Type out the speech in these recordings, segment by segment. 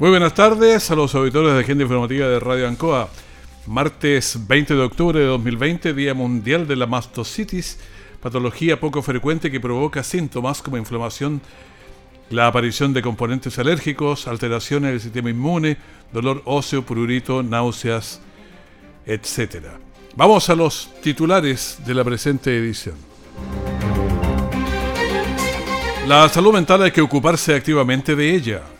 Muy buenas tardes a los auditores de Agenda Informativa de Radio Ancoa. Martes 20 de octubre de 2020, Día Mundial de la Mastocitis, patología poco frecuente que provoca síntomas como inflamación, la aparición de componentes alérgicos, alteraciones del sistema inmune, dolor óseo, prurito, náuseas, etc. Vamos a los titulares de la presente edición. La salud mental hay que ocuparse activamente de ella.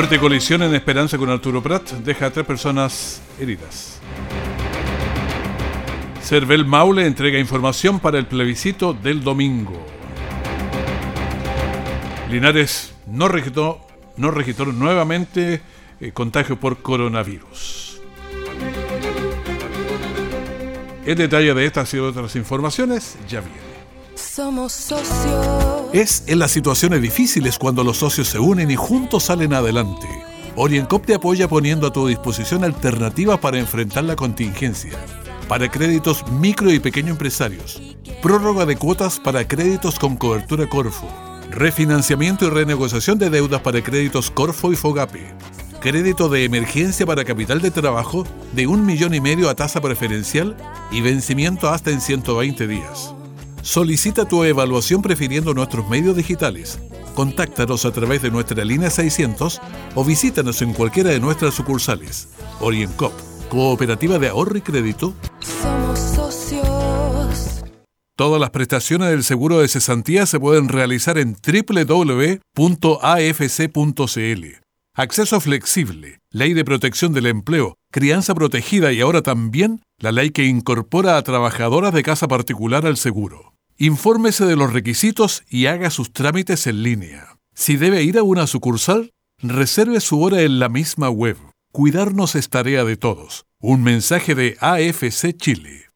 Fuerte colisión en Esperanza con Arturo Prat deja a tres personas heridas. Cervel Maule entrega información para el plebiscito del domingo. Linares no registró, no registró nuevamente eh, contagio por coronavirus. El detalle de estas y otras informaciones ya viene. Somos socios. Es en las situaciones difíciles cuando los socios se unen y juntos salen adelante. Oriencop te apoya poniendo a tu disposición alternativas para enfrentar la contingencia. Para créditos micro y pequeño empresarios. Prórroga de cuotas para créditos con cobertura Corfo. Refinanciamiento y renegociación de deudas para créditos Corfo y Fogape. Crédito de emergencia para capital de trabajo de un millón y medio a tasa preferencial y vencimiento hasta en 120 días. Solicita tu evaluación prefiriendo nuestros medios digitales. Contáctanos a través de nuestra línea 600 o visítanos en cualquiera de nuestras sucursales. Oriencop, Cooperativa de Ahorro y Crédito. Somos socios. Todas las prestaciones del seguro de cesantía se pueden realizar en www.afc.cl. Acceso flexible, ley de protección del empleo, crianza protegida y ahora también la ley que incorpora a trabajadoras de casa particular al seguro. Infórmese de los requisitos y haga sus trámites en línea. Si debe ir a una sucursal, reserve su hora en la misma web. Cuidarnos es tarea de todos. Un mensaje de AFC Chile.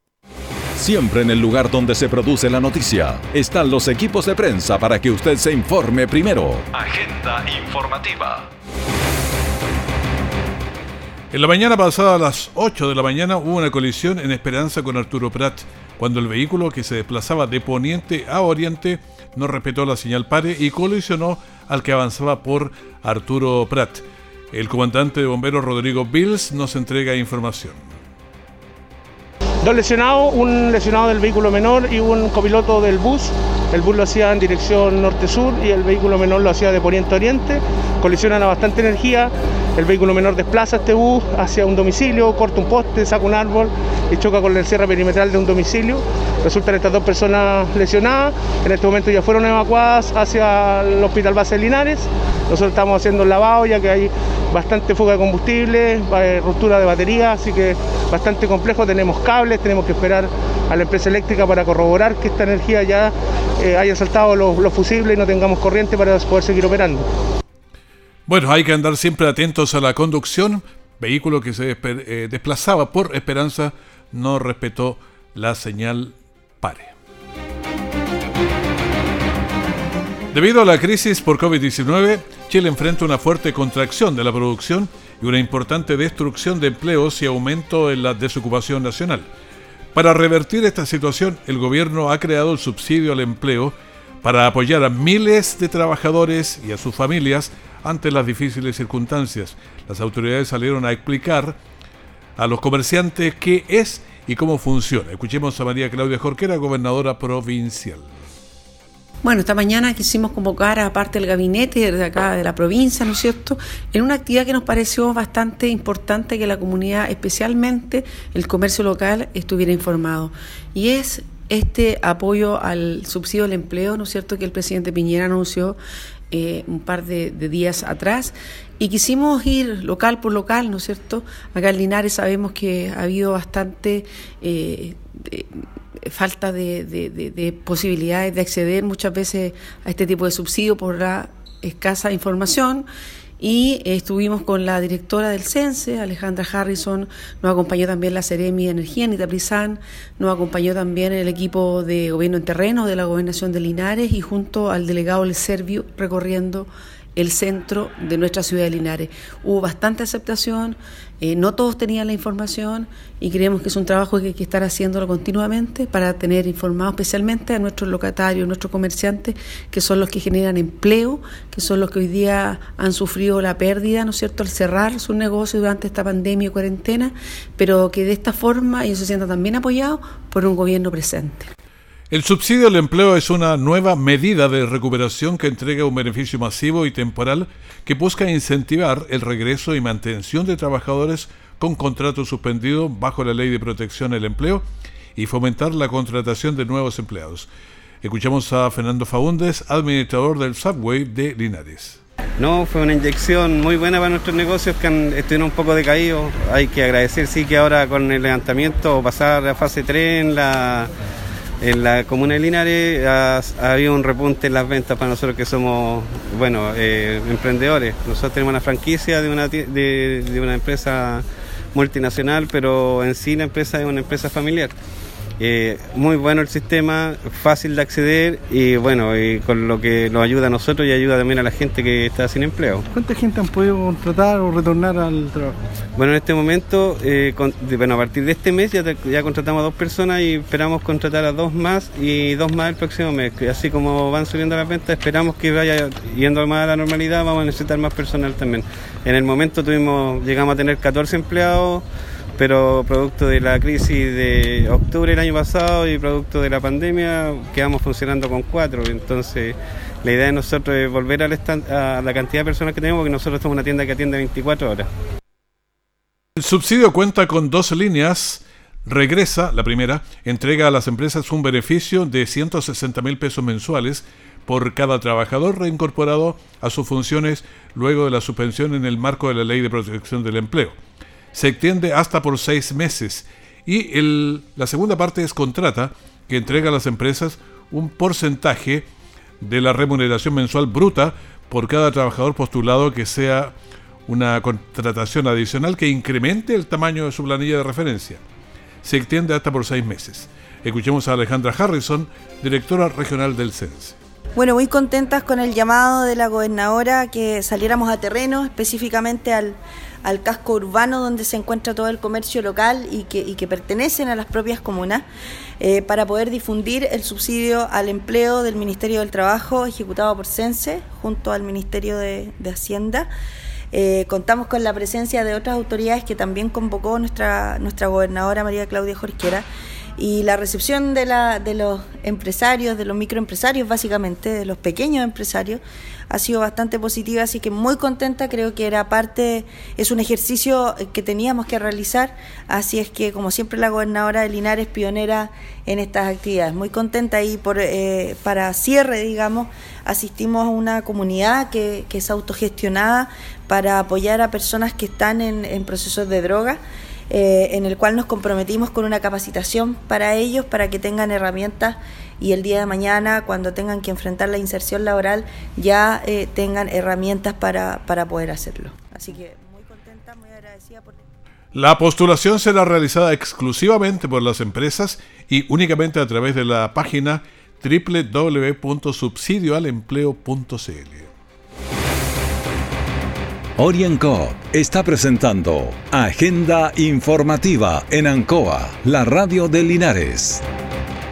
Siempre en el lugar donde se produce la noticia están los equipos de prensa para que usted se informe primero. Agenda informativa. En la mañana pasada a las 8 de la mañana hubo una colisión en Esperanza con Arturo Prat, cuando el vehículo que se desplazaba de poniente a oriente no respetó la señal pare y colisionó al que avanzaba por Arturo Prat. El comandante de bomberos Rodrigo Bills nos entrega información. Dos lesionados, un lesionado del vehículo menor y un copiloto del bus. El bus lo hacía en dirección norte-sur y el vehículo menor lo hacía de poniente-oriente. Colisionan a bastante energía. El vehículo menor desplaza este bus hacia un domicilio, corta un poste, saca un árbol y choca con el cierre perimetral de un domicilio. Resultan estas dos personas lesionadas. En este momento ya fueron evacuadas hacia el Hospital Base Linares. Nosotros estamos haciendo el lavado ya que hay bastante fuga de combustible, eh, ruptura de batería, así que bastante complejo. Tenemos cables, tenemos que esperar a la empresa eléctrica para corroborar que esta energía ya eh, haya saltado los, fusibles y no tengamos corriente para poder seguir operando. Bueno, hay que andar siempre atentos a la conducción. Vehículo que se eh, desplazaba por Esperanza no respetó la señal pare. Debido a la crisis por COVID-19, Chile enfrenta una fuerte contracción de la producción y una importante destrucción de empleos y aumento en la desocupación nacional. Para revertir esta situación, el gobierno ha creado el subsidio al empleo para apoyar a miles de trabajadores y a sus familias ante las difíciles circunstancias. Las autoridades salieron a explicar a los comerciantes qué es y cómo funciona. Escuchemos a María Claudia Jorquera, gobernadora provincial. Bueno, esta mañana quisimos convocar a parte del gabinete de acá de la provincia, ¿no es cierto?, en una actividad que nos pareció bastante importante que la comunidad, especialmente el comercio local, estuviera informado. Y es este apoyo al subsidio del empleo, ¿no es cierto?, que el presidente Piñera anunció eh, un par de, días atrás y quisimos ir local por local, ¿no es cierto? Acá en Linares sabemos que ha habido bastante eh, falta de, posibilidades de acceder muchas veces a este tipo de subsidio por la escasa información. Y estuvimos con la directora del CENSE, Alejandra Harrison, nos acompañó también la Seremi de Energía, Anita nos acompañó también el equipo de gobierno en terreno de la gobernación de Linares y junto al delegado del Servio recorriendo el centro de nuestra ciudad de Linares. Hubo bastante aceptación, eh, no todos tenían la información y creemos que es un trabajo que hay que estar haciéndolo continuamente para tener informado especialmente a nuestros locatarios, nuestros comerciantes, que son los que generan empleo, que son los que hoy día han sufrido la pérdida, ¿no es cierto?, al cerrar su negocio durante esta pandemia y cuarentena, pero que de esta forma ellos se sientan también apoyados por un gobierno presente. El subsidio al empleo es una nueva medida de recuperación que entrega un beneficio masivo y temporal que busca incentivar el regreso y mantención de trabajadores con contrato suspendido bajo la Ley de Protección del Empleo y fomentar la contratación de nuevos empleados. Escuchamos a Fernando Faúndez, administrador del Subway de Linares. No, fue una inyección muy buena para nuestros negocios que han, estuvieron un poco decaídos. Hay que agradecer, sí, que ahora con el levantamiento, pasar a fase 3 en la en la comuna de Linares ha, habido un repunte en las ventas para nosotros que somos, bueno, eh, emprendedores. Nosotros tenemos una franquicia de una, de una empresa multinacional, pero en sí la empresa es una empresa familiar. Eh, muy bueno el sistema, fácil de acceder y bueno, y con lo que nos ayuda a nosotros y ayuda también a la gente que está sin empleo. ¿Cuánta gente han podido contratar o retornar al trabajo? Bueno, en este momento, eh, bueno, a partir de este mes ya, ya contratamos a dos personas y esperamos contratar a dos más y dos más el próximo mes. Así como van subiendo las ventas, esperamos que vaya yendo más a la normalidad, vamos a necesitar más personal también. En el momento tuvimos, llegamos a tener 14 empleados pero producto de la crisis de octubre del año pasado y producto de la pandemia quedamos funcionando con cuatro. Entonces, la idea de nosotros es volver a la, cantidad de personas que tenemos, porque nosotros somos una tienda que atiende 24 horas. El subsidio cuenta con dos líneas. Regresa, la primera, entrega a las empresas un beneficio de 160 mil pesos mensuales por cada trabajador reincorporado a sus funciones luego de la suspensión en el marco de la Ley de Protección del Empleo se extiende hasta por seis meses. Y el, la segunda parte es contrata, que entrega a las empresas un porcentaje de la remuneración mensual bruta por cada trabajador postulado que sea una contratación adicional que incremente el tamaño de su planilla de referencia. Se extiende hasta por seis meses. Escuchemos a Alejandra Harrison, directora regional del CENSE. Bueno, muy contentas con el llamado de la gobernadora que saliéramos a terreno, específicamente al, al casco urbano donde se encuentra todo el comercio local y que, pertenecen a las propias comunas, eh, para poder difundir el subsidio al empleo del Ministerio del Trabajo ejecutado por CENSE junto al Ministerio de, Hacienda. Eh, contamos con la presencia de otras autoridades que también convocó nuestra, nuestra gobernadora María Claudia Jorquera y la recepción de, la, de los empresarios, de los microempresarios básicamente, de los pequeños empresarios, ha sido bastante positiva, así que muy contenta, creo que era parte, es un ejercicio que teníamos que realizar, así es que como siempre la gobernadora de Linares pionera en estas actividades, muy contenta y por, eh, para cierre, digamos, asistimos a una comunidad que, que es autogestionada para apoyar a personas que están en, en procesos de droga. Eh, en el cual nos comprometimos con una capacitación para ellos, para que tengan herramientas y el día de mañana, cuando tengan que enfrentar la inserción laboral, ya eh, tengan herramientas para, para poder hacerlo. Así que muy contenta, muy agradecida por... La postulación será realizada exclusivamente por las empresas y únicamente a través de la página www.subsidioalempleo.cl. Orienco está presentando Agenda Informativa en Ancoa, la radio de Linares.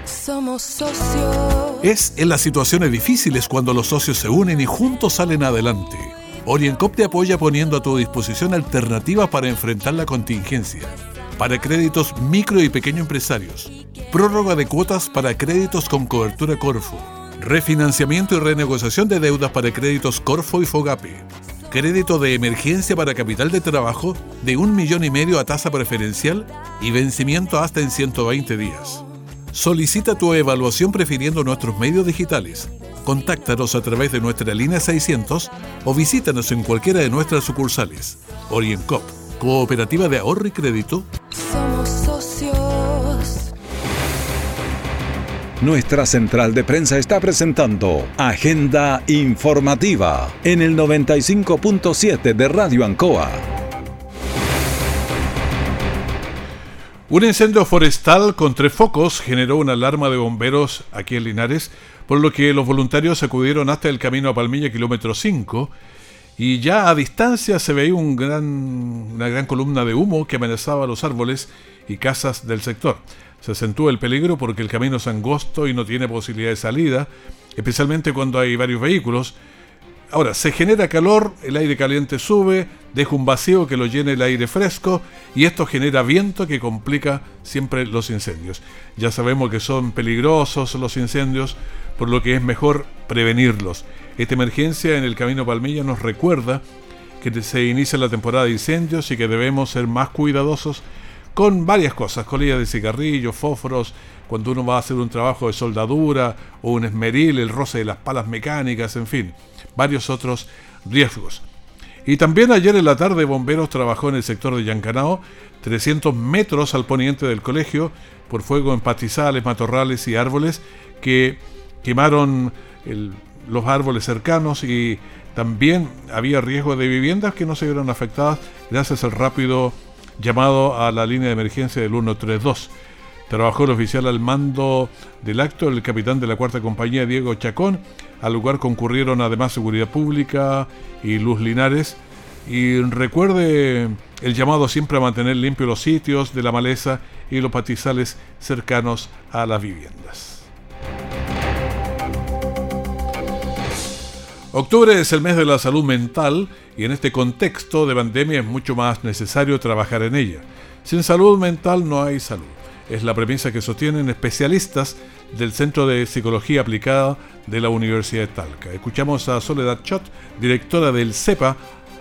Somos socios. Es en las situaciones difíciles cuando los socios se unen y juntos salen adelante. Oriencop te apoya poniendo a tu disposición alternativas para enfrentar la contingencia. Para créditos micro y pequeño empresarios. Prórroga de cuotas para créditos con cobertura Corfo. Refinanciamiento y renegociación de deudas para créditos Corfo y Fogape crédito de emergencia para capital de trabajo de un millón y medio a tasa preferencial y vencimiento hasta en 120 días. Solicita tu evaluación prefiriendo nuestros medios digitales. Contáctanos a través de nuestra línea 600 o visítanos en cualquiera de nuestras sucursales. OrientCop, Cooperativa de Ahorro y Crédito. Nuestra central de prensa está presentando Agenda Informativa en el 95.7 de Radio Ancoa. Un incendio forestal con tres focos generó una alarma de bomberos aquí en Linares, por lo que los voluntarios acudieron hasta el camino a Palmilla, kilómetro 5, y ya a distancia se veía una gran columna de humo que amenazaba los árboles y casas del sector. Se acentúa el peligro porque el camino es angosto y no tiene posibilidad de salida, especialmente cuando hay varios vehículos, Ahora, se genera calor, el aire caliente sube, deja un vacío que lo llena el aire fresco y esto genera viento que complica siempre los incendios. Ya sabemos que son peligrosos los incendios, por lo que es mejor prevenirlos. Esta emergencia en el Camino Palmilla nos recuerda que se inicia la temporada de incendios y que debemos ser más cuidadosos con varias cosas, colillas de cigarrillos, fósforos, cuando uno va a hacer un trabajo de soldadura o un esmeril, el roce de las palas mecánicas, en fin, varios otros riesgos. Y también ayer en la tarde Bomberos trabajó en el sector de Yancanao, 300 metros al poniente del colegio, por fuego en pastizales, matorrales y árboles que quemaron los árboles cercanos y también había riesgo de viviendas que no se vieron afectadas gracias al rápido llamado a la línea de emergencia del 132. Trabajó el oficial al mando del acto, el capitán de la cuarta compañía, Diego Chacón. Al lugar concurrieron además Seguridad Pública y Luz Linares. Y recuerde el llamado siempre a mantener limpios los sitios de la maleza y los patizales cercanos a las viviendas. Octubre es el mes de la salud mental y en este contexto de pandemia es mucho más necesario trabajar en ella. Sin salud mental no hay salud. Es la premisa que sostienen especialistas del Centro de Psicología Aplicada de la Universidad de Talca. Escuchamos a Soledad Chot, directora del CEPA,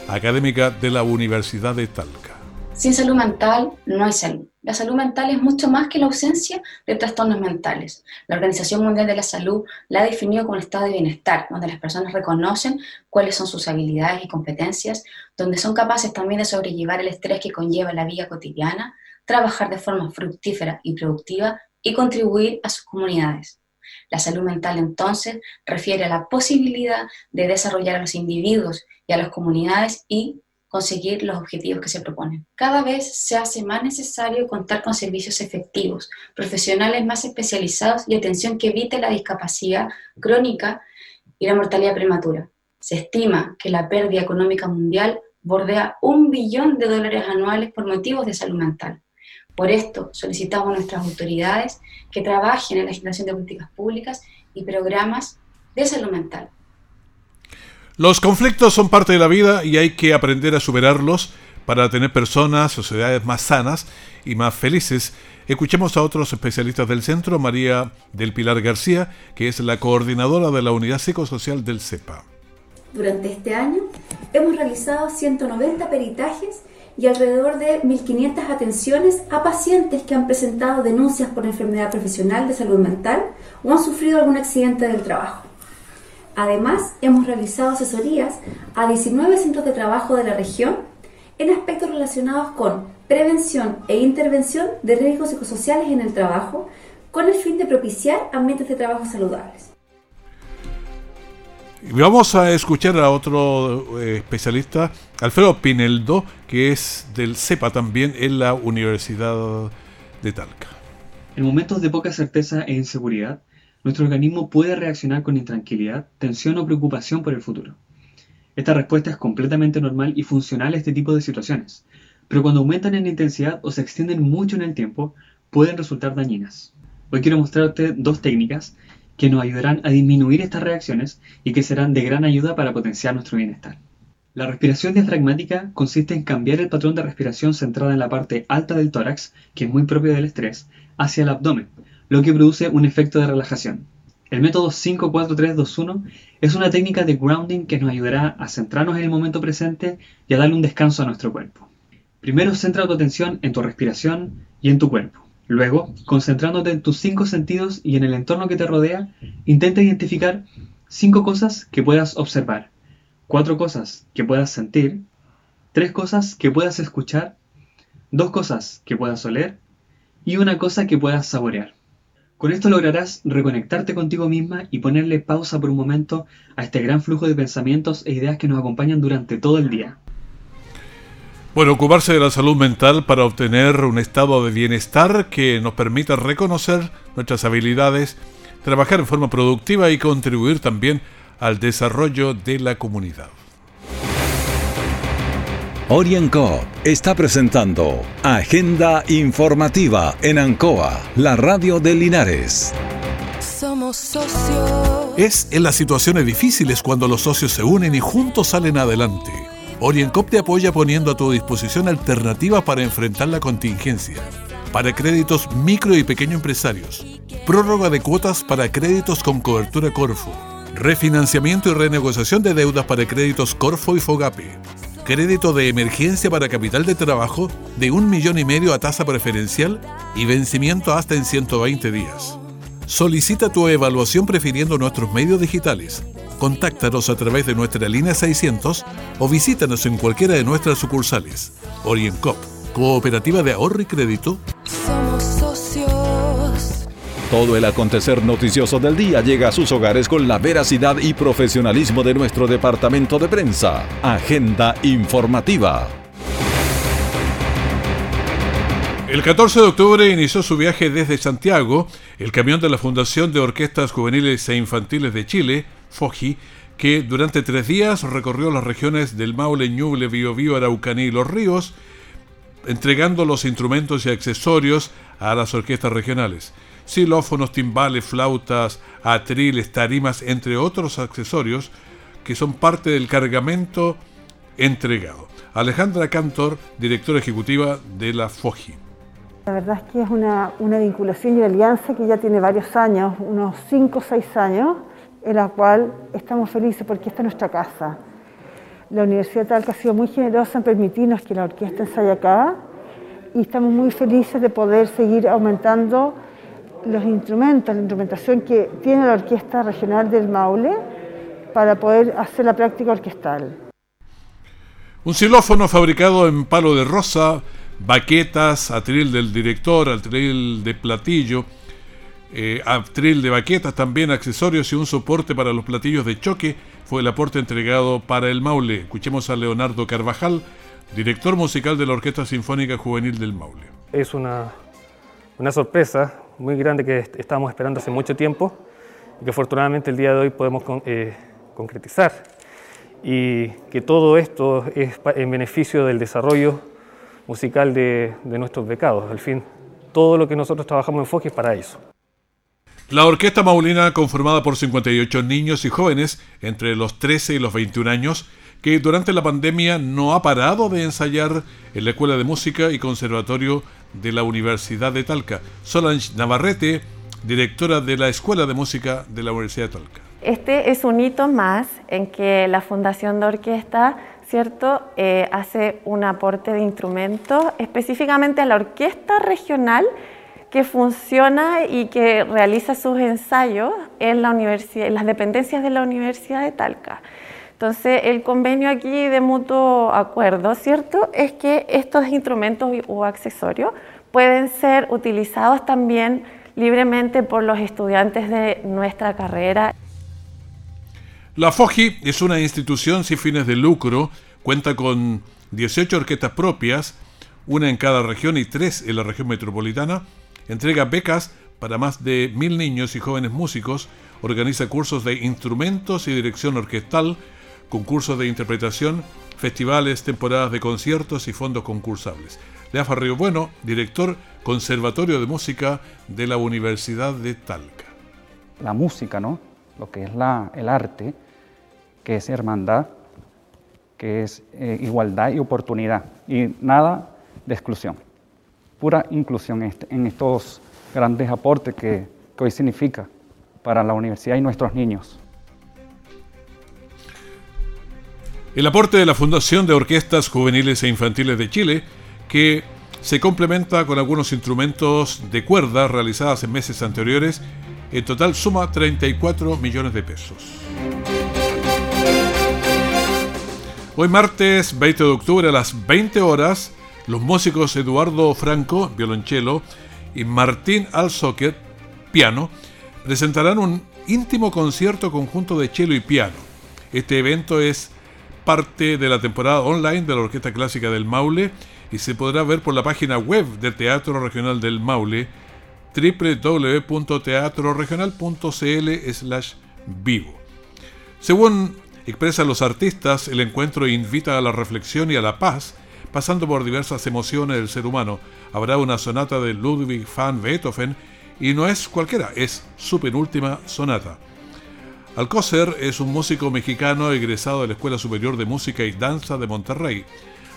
académica de la Universidad de Talca. Sin salud mental no hay salud. La salud mental es mucho más que la ausencia de trastornos mentales. La Organización Mundial de la Salud la ha definido como un estado de bienestar, donde las personas reconocen cuáles son sus habilidades y competencias, donde son capaces también de sobrellevar el estrés que conlleva la vida cotidiana, trabajar de forma fructífera y productiva y contribuir a sus comunidades. La salud mental entonces refiere a la posibilidad de desarrollar a los individuos y a las comunidades y conseguir los objetivos que se proponen. Cada vez se hace más necesario contar con servicios efectivos, profesionales más especializados y atención que evite la discapacidad crónica y la mortalidad prematura. Se estima que la pérdida económica mundial bordea un billón de dólares anuales por motivos de salud mental. Por esto solicitamos a nuestras autoridades que trabajen en la generación de políticas públicas y programas de salud mental los conflictos son parte de la vida y hay que aprender a superarlos para tener personas, sociedades más sanas y más felices. Escuchemos a otros especialistas del centro, María del Pilar García, que es la coordinadora de la unidad psicosocial del CEPA. Durante este año hemos realizado 190 peritajes y alrededor de 1.500 atenciones a pacientes que han presentado denuncias por enfermedad profesional de salud mental o han sufrido algún accidente del trabajo. Además, hemos realizado asesorías a 19 centros de trabajo de la región en aspectos relacionados con prevención e intervención de riesgos psicosociales en el trabajo, con el fin de propiciar ambientes de trabajo saludables. Vamos a escuchar a otro eh, especialista, Alfredo Pineldo, que es del CEPA también en la Universidad de Talca. En momentos de poca certeza e inseguridad, nuestro organismo puede reaccionar con intranquilidad, tensión o preocupación por el futuro. Esta respuesta es completamente normal y funcional a este tipo de situaciones, pero cuando aumentan en intensidad o se extienden mucho en el tiempo, pueden resultar dañinas. Hoy quiero mostrarte dos técnicas que nos ayudarán a disminuir estas reacciones y que serán de gran ayuda para potenciar nuestro bienestar. La respiración diafragmática consiste en cambiar el patrón de respiración centrada en la parte alta del tórax, que es muy propio del estrés, hacia el abdomen, lo que produce un efecto de relajación. El método 54321 es una técnica de grounding que nos ayudará a centrarnos en el momento presente y a darle un descanso a nuestro cuerpo. Primero centra tu atención en tu respiración y en tu cuerpo. Luego, concentrándote en tus cinco sentidos y en el entorno que te rodea, intenta identificar cinco cosas que puedas observar, cuatro cosas que puedas sentir, tres cosas que puedas escuchar, dos cosas que puedas oler y una cosa que puedas saborear. Con esto lograrás reconectarte contigo misma y ponerle pausa por un momento a este gran flujo de pensamientos e ideas que nos acompañan durante todo el día. Bueno, ocuparse de la salud mental para obtener un estado de bienestar que nos permita reconocer nuestras habilidades, trabajar en forma productiva y contribuir también al desarrollo de la comunidad. Orienco está presentando Agenda Informativa en Ancoa, la radio de Linares. Somos socios. Es en las situaciones difíciles cuando los socios se unen y juntos salen adelante. Oriencop te apoya poniendo a tu disposición alternativas para enfrentar la contingencia. Para créditos micro y pequeño empresarios. Prórroga de cuotas para créditos con cobertura Corfo. Refinanciamiento y renegociación de deudas para créditos Corfo y Fogape. Crédito de emergencia para capital de trabajo de un millón y medio a tasa preferencial y vencimiento hasta en 120 días. Solicita tu evaluación prefiriendo nuestros medios digitales. Contáctanos a través de nuestra línea 600 o visítanos en cualquiera de nuestras sucursales. Oriencop, Cooperativa de Ahorro y Crédito. Somos socios. Todo el acontecer noticioso del día llega a sus hogares con la veracidad y profesionalismo de nuestro departamento de prensa. Agenda informativa. El 14 de octubre inició su viaje desde Santiago el camión de la Fundación de Orquestas Juveniles e Infantiles de Chile, FOGI, que durante tres días recorrió las regiones del Maule, Ñuble, Biobío, Araucaní y Los Ríos, entregando los instrumentos y accesorios a las orquestas regionales. Xilófonos, timbales, flautas, atriles, tarimas, entre otros accesorios que son parte del cargamento entregado. Alejandra Cantor, directora ejecutiva de la FOGI. La verdad es que es una, una vinculación y una alianza que ya tiene varios años, unos 5 o 6 años, en la cual estamos felices porque esta es nuestra casa. La Universidad de Talca ha sido muy generosa en permitirnos que la orquesta ensaye acá y estamos muy felices de poder seguir aumentando los instrumentos, la instrumentación que tiene la Orquesta Regional del Maule para poder hacer la práctica orquestal. Un xilófono fabricado en palo de rosa, baquetas, atril del director, atril de platillo, eh, atril de baquetas, también accesorios y un soporte para los platillos de choque fue el aporte entregado para el Maule. Escuchemos a Leonardo Carvajal, director musical de la Orquesta Sinfónica Juvenil del Maule. Es una, una sorpresa muy grande que est- estábamos esperando hace mucho tiempo y que afortunadamente el día de hoy podemos eh, concretizar. Y que todo esto es en beneficio del desarrollo musical de, nuestros becados. Al fin, todo lo que nosotros trabajamos en FOGI es para eso. La orquesta maulina, conformada por 58 niños y jóvenes entre los 13 y los 21 años, que durante la pandemia no ha parado de ensayar en la Escuela de Música y Conservatorio de la Universidad de Talca. Solange Navarrete, directora de la Escuela de Música de la Universidad de Talca. Este es un hito más en que la Fundación de Orquesta, ¿cierto?, Eh, hace un aporte de instrumentos específicamente a la orquesta regional que funciona y que realiza sus ensayos en, la en las dependencias de la Universidad de Talca. Entonces, el convenio aquí de mutuo acuerdo, ¿cierto?, es que estos instrumentos o accesorios pueden ser utilizados también libremente por los estudiantes de nuestra carrera. La FOGI es una institución sin fines de lucro, cuenta con 18 orquestas propias, una en cada región y tres en la región metropolitana, entrega becas para más de mil niños y jóvenes músicos, organiza cursos de instrumentos y dirección orquestal, concursos de interpretación, festivales, temporadas de conciertos y fondos concursables. Leafa Río Bueno, director Conservatorio de Música de la Universidad de Talca. la música, ¿no? Lo que es el arte, que es hermandad, que es eh, igualdad y oportunidad, y nada de exclusión. Pura inclusión en, este- estos grandes aportes que hoy significa para la universidad y nuestros niños. El aporte de la Fundación de Orquestas Juveniles e Infantiles de Chile, que se complementa con algunos instrumentos de cuerda realizadas en meses anteriores. En total suma 34 millones de pesos. Hoy martes 20 de octubre a las 20 horas, los músicos Eduardo Franco, violonchelo, y Martín Alzoquet, piano, presentarán un íntimo concierto conjunto de cello y piano. Este evento es parte de la temporada online de la Orquesta Clásica del Maule y se podrá ver por la página web del Teatro Regional del Maule www.teatroregional.cl vivo. Según expresan los artistas, el encuentro invita a la reflexión y a la paz, pasando por diversas emociones del ser humano. Habrá una sonata de Ludwig van Beethoven y no es cualquiera, es su penúltima sonata. Alcócer es un músico mexicano egresado de la Escuela Superior de Música y Danza de Monterrey.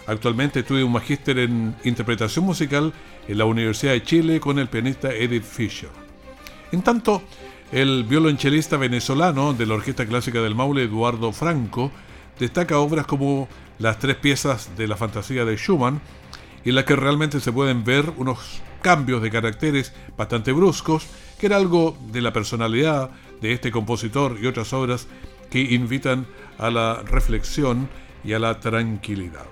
Actualmente estudia un magíster en interpretación musical en la Universidad de Chile con el pianista Edith Fisher. En tanto, el violonchelista venezolano de la Orquesta Clásica del Maule, Eduardo Franco, destaca obras como las tres piezas de la fantasía de Schumann, en las que realmente se pueden ver unos cambios de caracteres bastante bruscos, que era algo de la personalidad de este compositor y otras obras que invitan a la reflexión y a la tranquilidad.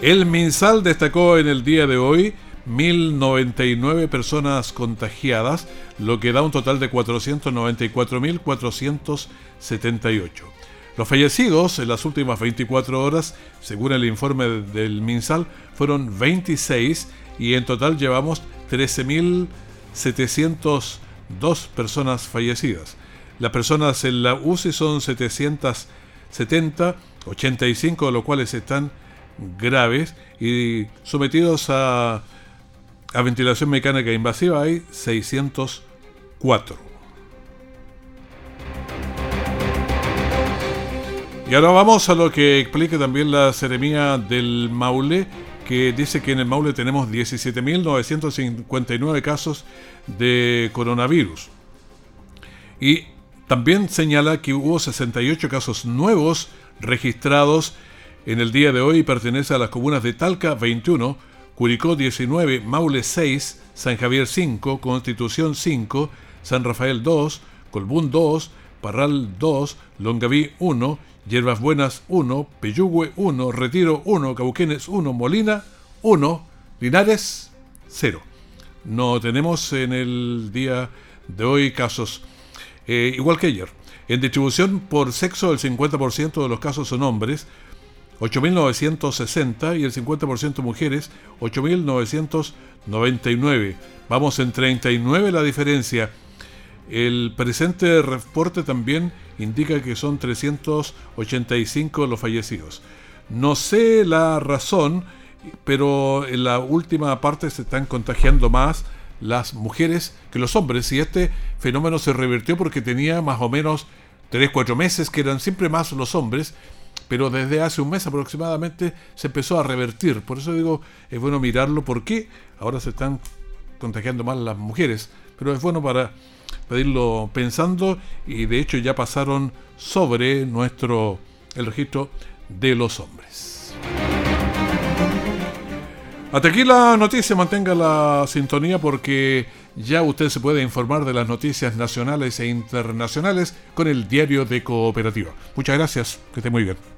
El MinSal destacó en el día de hoy 1.099 personas contagiadas, lo que da un total de 494.478. Los fallecidos en las últimas 24 horas, según el informe del MinSal, fueron 26 y en total llevamos 13.702 personas fallecidas. Las personas en la UCI son 770, 85 de los cuales están graves y sometidos a, a ventilación mecánica invasiva hay 604. Y ahora vamos a lo que explica también la seremía del Maule, que dice que en el Maule tenemos 17.959 casos de coronavirus. Y también señala que hubo 68 casos nuevos registrados en el día de hoy pertenece a las comunas de Talca 21, Curicó 19, Maule 6, San Javier 5, Constitución 5, San Rafael 2, Colbún 2, Parral 2, Longaví 1, Hierbas Buenas 1, Peyúgue 1, Retiro 1, Cauquenes 1, Molina 1, Linares 0. No tenemos en el día de hoy casos eh, igual que ayer. En distribución por sexo, el 50% de los casos son hombres, 8.960 y el 50% mujeres, 8.999. Vamos en 39 la diferencia. El presente reporte también indica que son 385 los fallecidos. No sé la razón, pero en la última parte se están contagiando más las mujeres que los hombres y este fenómeno se revirtió porque tenía más o menos 3-4 meses que eran siempre más los hombres pero desde hace un mes aproximadamente se empezó a revertir. Por eso digo, es bueno mirarlo porque ahora se están contagiando más las mujeres, pero es bueno para pedirlo pensando y de hecho ya pasaron sobre nuestro el registro de los hombres. Hasta aquí la noticia, mantenga la sintonía porque ya usted se puede informar de las noticias nacionales e internacionales con el diario de Cooperativa. Muchas gracias, que esté muy bien.